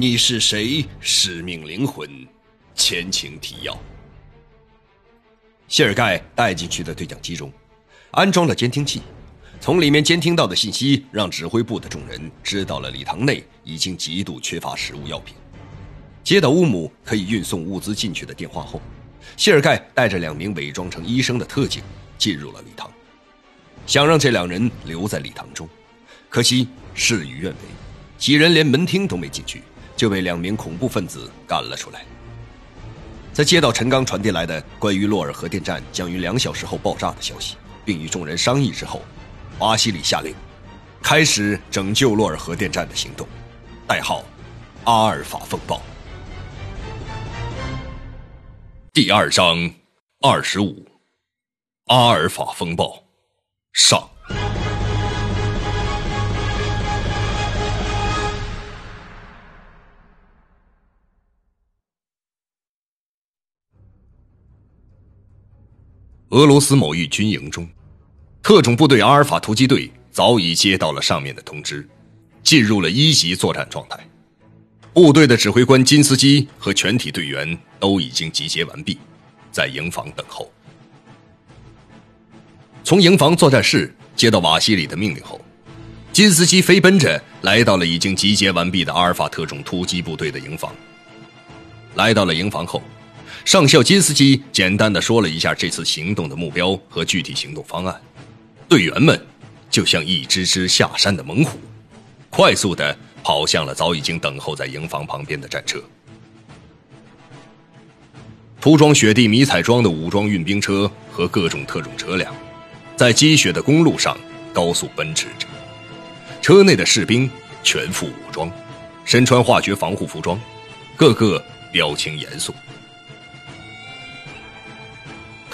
你是谁？使命灵魂，前情提要。谢尔盖带进去的对讲机中，安装了监听器，从里面监听到的信息，让指挥部的众人知道了礼堂内已经极度缺乏食物药品。接到乌姆可以运送物资进去的电话后，谢尔盖带着两名伪装成医生的特警进入了礼堂，想让这两人留在礼堂中，可惜事与愿违，几人连门厅都没进去，就被两名恐怖分子赶了出来。在接到陈刚传递来的关于洛尔核电站将于两小时后爆炸的消息，并与众人商议之后，瓦西里下令开始拯救洛尔核电站的行动，代号“阿尔法风暴”。第二章二十五，阿尔法风暴上。俄罗斯某一军营中，特种部队阿尔法突击队早已接到了上面的通知，进入了一级作战状态。部队的指挥官金斯基和全体队员都已经集结完毕，在营房等候。从营房作战室接到瓦西里的命令后，金斯基飞奔着来到了已经集结完毕的阿尔法特种突击部队的营房。来到了营房后。上校金斯基简单的说了一下这次行动的目标和具体行动方案，队员们就像一只只下山的猛虎，快速的跑向了早已经等候在营房旁边的战车。涂装雪地迷彩装的武装运兵车和各种特种车辆，在积雪的公路上高速奔驰着，车内的士兵全副武装，身穿化学防护服装，个个表情严肃。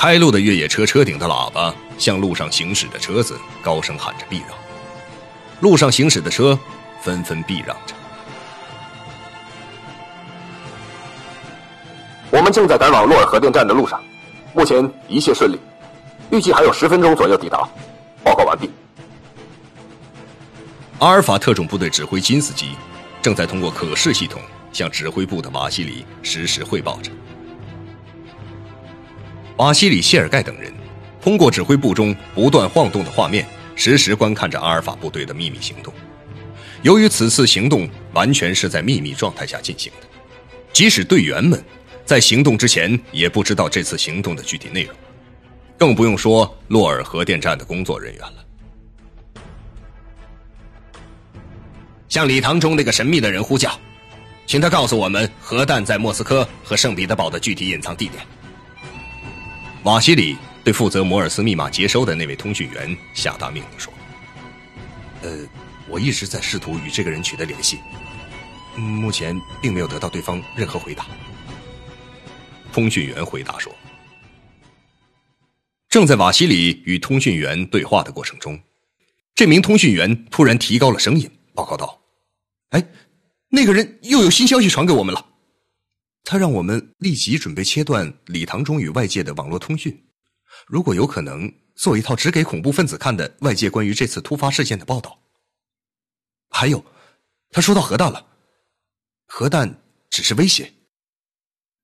开路的越野车车顶的喇叭向路上行驶的车子高声喊着避让，路上行驶的车纷纷避让着。我们正在赶往洛尔核电站的路上，目前一切顺利，预计还有十分钟左右抵达。报告完毕。阿尔法特种部队指挥金斯基正在通过可视系统向指挥部的瓦西里实时汇报着。瓦西里·谢尔盖等人通过指挥部中不断晃动的画面，实时观看着阿尔法部队的秘密行动。由于此次行动完全是在秘密状态下进行的，即使队员们在行动之前也不知道这次行动的具体内容，更不用说洛尔核电站的工作人员了。向礼堂中那个神秘的人呼叫，请他告诉我们核弹在莫斯科和圣彼得堡的具体隐藏地点。瓦西里对负责摩尔斯密码接收的那位通讯员下达命令说：“呃，我一直在试图与这个人取得联系，目前并没有得到对方任何回答。”通讯员回答说：“正在瓦西里与通讯员对话的过程中，这名通讯员突然提高了声音，报告道：‘哎，那个人又有新消息传给我们了。’”他让我们立即准备切断礼堂中与外界的网络通讯，如果有可能，做一套只给恐怖分子看的外界关于这次突发事件的报道。还有，他说到核弹了，核弹只是威胁，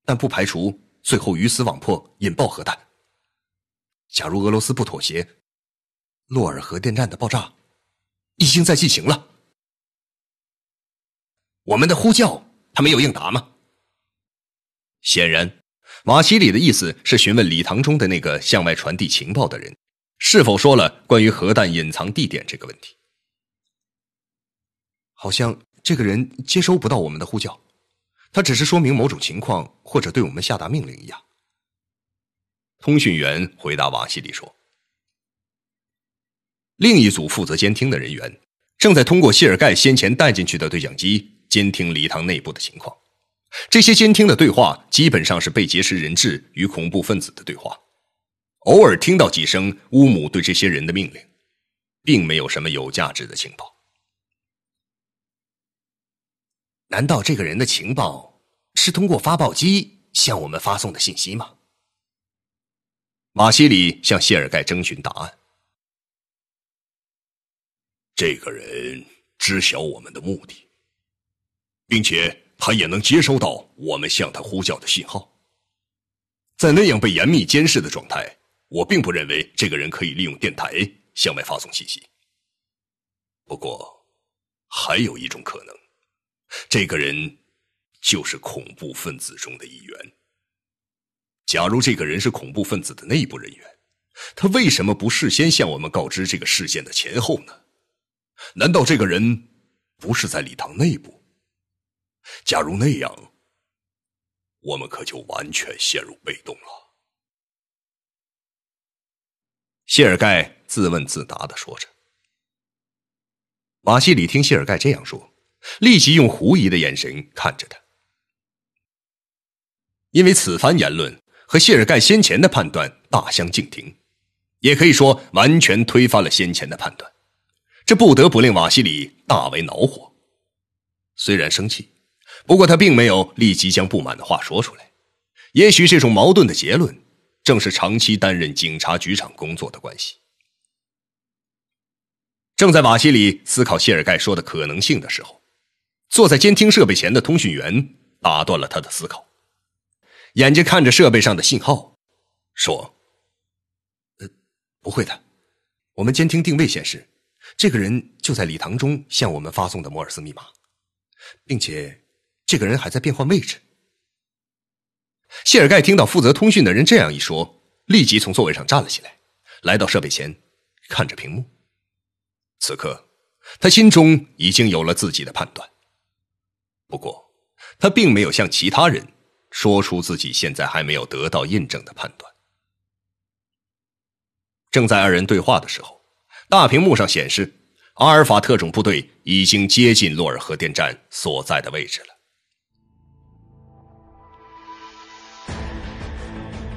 但不排除最后鱼死网破，引爆核弹。假如俄罗斯不妥协，洛尔核电站的爆炸已经在进行了。我们的呼叫，他没有应答吗？显然，瓦西里的意思是询问礼堂中的那个向外传递情报的人，是否说了关于核弹隐藏地点这个问题。好像这个人接收不到我们的呼叫，他只是说明某种情况或者对我们下达命令一样。通讯员回答瓦西里说：“另一组负责监听的人员正在通过谢尔盖先前带进去的对讲机监听礼堂内部的情况。”这些监听的对话基本上是被劫持人质与恐怖分子的对话，偶尔听到几声乌姆对这些人的命令，并没有什么有价值的情报。难道这个人的情报是通过发报机向我们发送的信息吗？马西里向谢尔盖征询答案。这个人知晓我们的目的，并且。他也能接收到我们向他呼叫的信号。在那样被严密监视的状态，我并不认为这个人可以利用电台向外发送信息。不过，还有一种可能，这个人就是恐怖分子中的一员。假如这个人是恐怖分子的内部人员，他为什么不事先向我们告知这个事件的前后呢？难道这个人不是在礼堂内部？假如那样，我们可就完全陷入被动了。谢尔盖自问自答的说着。瓦西里听谢尔盖这样说，立即用狐疑的眼神看着他，因为此番言论和谢尔盖先前的判断大相径庭，也可以说完全推翻了先前的判断，这不得不令瓦西里大为恼火。虽然生气。不过他并没有立即将不满的话说出来，也许这种矛盾的结论，正是长期担任警察局长工作的关系。正在瓦西里思考谢尔盖说的可能性的时候，坐在监听设备前的通讯员打断了他的思考，眼睛看着设备上的信号，说：“呃，不会的，我们监听定位显示，这个人就在礼堂中向我们发送的摩尔斯密码，并且。”这个人还在变换位置。谢尔盖听到负责通讯的人这样一说，立即从座位上站了起来，来到设备前，看着屏幕。此刻，他心中已经有了自己的判断。不过，他并没有向其他人说出自己现在还没有得到印证的判断。正在二人对话的时候，大屏幕上显示，阿尔法特种部队已经接近洛尔核电站所在的位置了。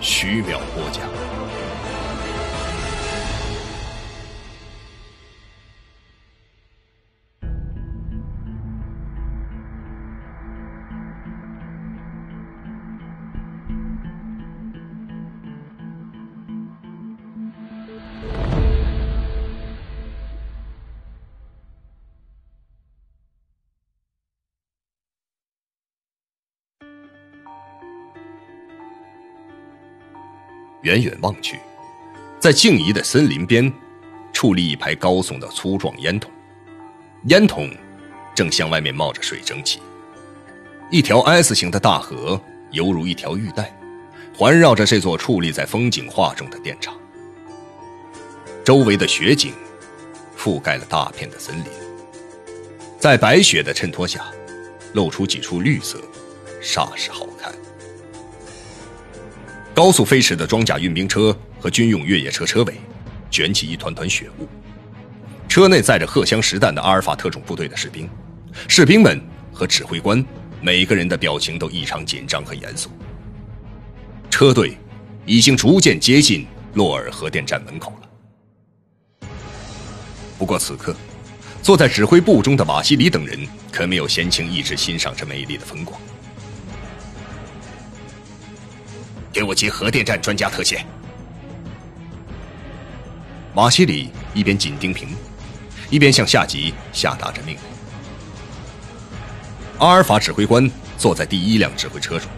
徐淼播讲。远远望去，在静怡的森林边，矗立一排高耸的粗壮烟筒，烟筒正向外面冒着水蒸气。一条 S 型的大河犹如一条玉带，环绕着这座矗立在风景画中的电厂。周围的雪景覆盖了大片的森林，在白雪的衬托下，露出几处绿色，煞是好看。高速飞驰的装甲运兵车和军用越野车车尾，卷起一团团雪雾。车内载着荷枪实弹的阿尔法特种部队的士兵，士兵们和指挥官每个人的表情都异常紧张和严肃。车队已经逐渐接近洛尔核电站门口了。不过此刻，坐在指挥部中的瓦西里等人可没有闲情逸致欣赏这美丽的风光。给我接核电站专家特线。马西里一边紧盯屏幕，一边向下级下达着命令。阿尔法指挥官坐在第一辆指挥车中，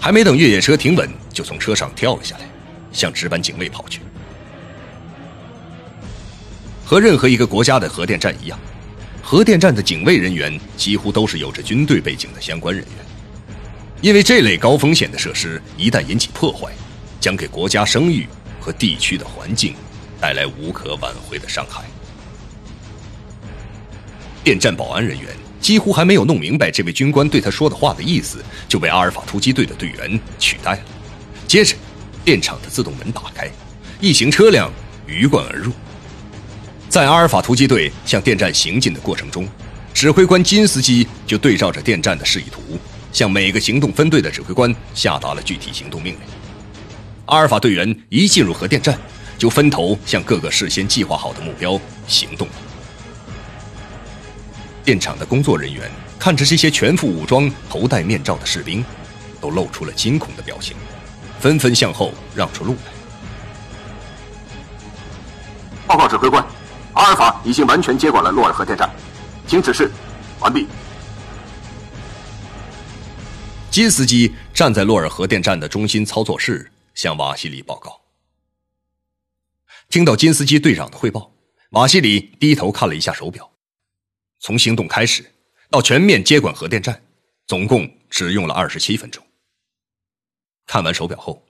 还没等越野车停稳，就从车上跳了下来，向值班警卫跑去。和任何一个国家的核电站一样，核电站的警卫人员几乎都是有着军队背景的相关人员。因为这类高风险的设施一旦引起破坏，将给国家声誉和地区的环境带来无可挽回的伤害。电站保安人员几乎还没有弄明白这位军官对他说的话的意思，就被阿尔法突击队的队员取代了。接着，电厂的自动门打开，一行车辆鱼贯而入。在阿尔法突击队向电站行进的过程中，指挥官金斯基就对照着电站的示意图。向每个行动分队的指挥官下达了具体行动命令。阿尔法队员一进入核电站，就分头向各个事先计划好的目标行动。电厂的工作人员看着这些全副武装、头戴面罩的士兵，都露出了惊恐的表情，纷纷向后让出路来。报告指挥官，阿尔法已经完全接管了洛尔核电站，请指示。完毕。金斯基站在洛尔核电站的中心操作室，向瓦西里报告。听到金斯基队长的汇报，瓦西里低头看了一下手表。从行动开始到全面接管核电站，总共只用了二十七分钟。看完手表后，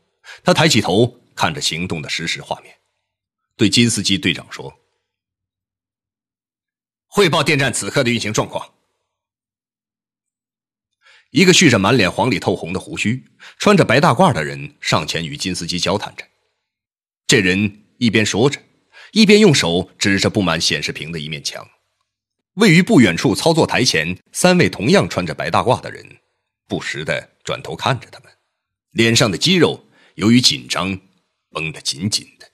他抬起头看着行动的实时画面，对金斯基队长说：“汇报电站此刻的运行状况。”一个蓄着满脸黄里透红的胡须、穿着白大褂的人上前与金斯基交谈着。这人一边说着，一边用手指着布满显示屏的一面墙。位于不远处操作台前，三位同样穿着白大褂的人，不时的转头看着他们，脸上的肌肉由于紧张绷得紧紧的。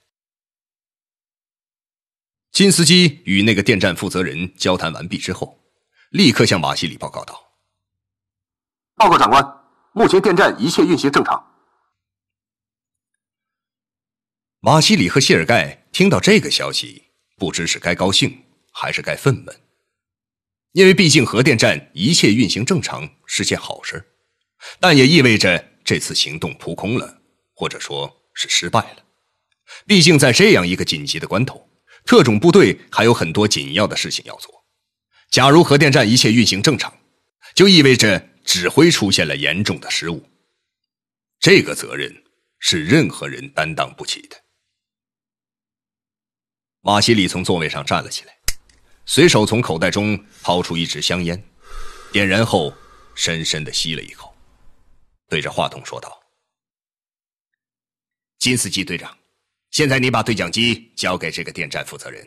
金斯基与那个电站负责人交谈完毕之后，立刻向瓦西里报告道：“报告长官，目前电站一切运行正常。”瓦西里和谢尔盖听到这个消息，不知是该高兴还是该愤懑。因为毕竟核电站一切运行正常是件好事，但也意味着这次行动扑空了，或者说是失败了。毕竟在这样一个紧急的关头，特种部队还有很多紧要的事情要做。假如核电站一切运行正常，就意味着指挥出现了严重的失误，这个责任是任何人担当不起的。马西里从座位上站了起来。随手从口袋中掏出一支香烟，点燃后，深深的吸了一口，对着话筒说道：“金斯基队长，现在你把对讲机交给这个电站负责人，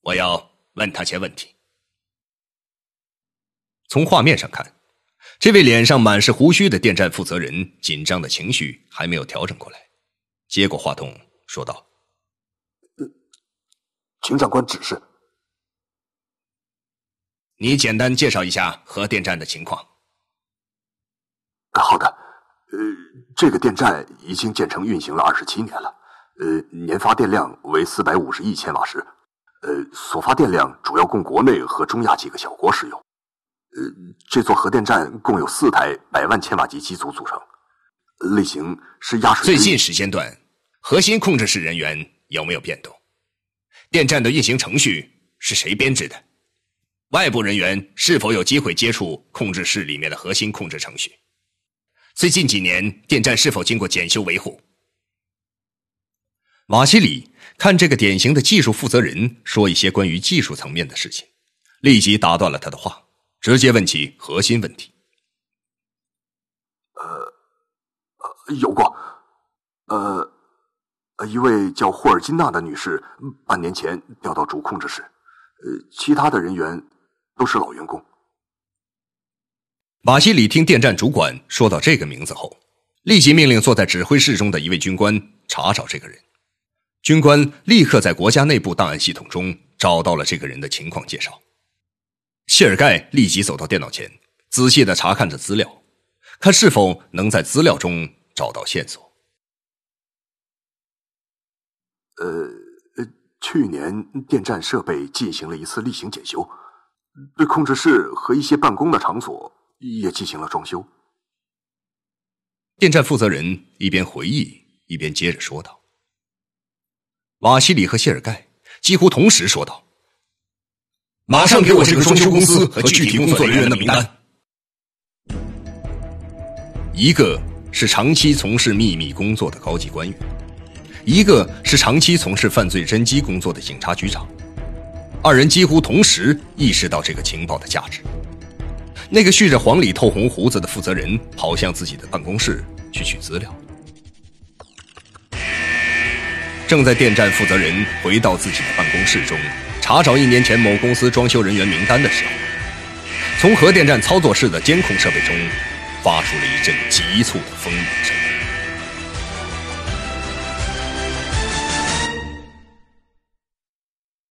我要问他些问题。”从画面上看，这位脸上满是胡须的电站负责人紧张的情绪还没有调整过来，接过话筒说道：“请长官指示。”你简单介绍一下核电站的情况。好的，呃，这个电站已经建成运行了二十七年了，呃，年发电量为四百五十亿千瓦时，呃，所发电量主要供国内和中亚几个小国使用。呃，这座核电站共有四台百万千瓦级机组组成，类型是压水。最近时间段，核心控制室人员有没有变动？电站的运行程序是谁编制的？外部人员是否有机会接触控制室里面的核心控制程序？最近几年电站是否经过检修维护？瓦西里看这个典型的技术负责人说一些关于技术层面的事情，立即打断了他的话，直接问起核心问题。呃，有过，呃，一位叫霍尔金娜的女士半年前调到主控制室，呃，其他的人员。都是老员工。马西里听电站主管说到这个名字后，立即命令坐在指挥室中的一位军官查找这个人。军官立刻在国家内部档案系统中找到了这个人的情况介绍。谢尔盖立即走到电脑前，仔细的查看着资料，看是否能在资料中找到线索。呃呃，去年电站设备进行了一次例行检修。对控制室和一些办公的场所也进行了装修。电站负责人一边回忆一边接着说道：“瓦西里和谢尔盖几乎同时说道：‘马上给我这个装修公司和具体工作人员的名单。’一个是长期从事秘密工作的高级官员，一个是长期从事犯罪侦缉工作的警察局长。”二人几乎同时意识到这个情报的价值。那个蓄着黄里透红胡子的负责人跑向自己的办公室去取资料。正在电站负责人回到自己的办公室中查找一年前某公司装修人员名单的时候，从核电站操作室的监控设备中发出了一阵急促的风雨声。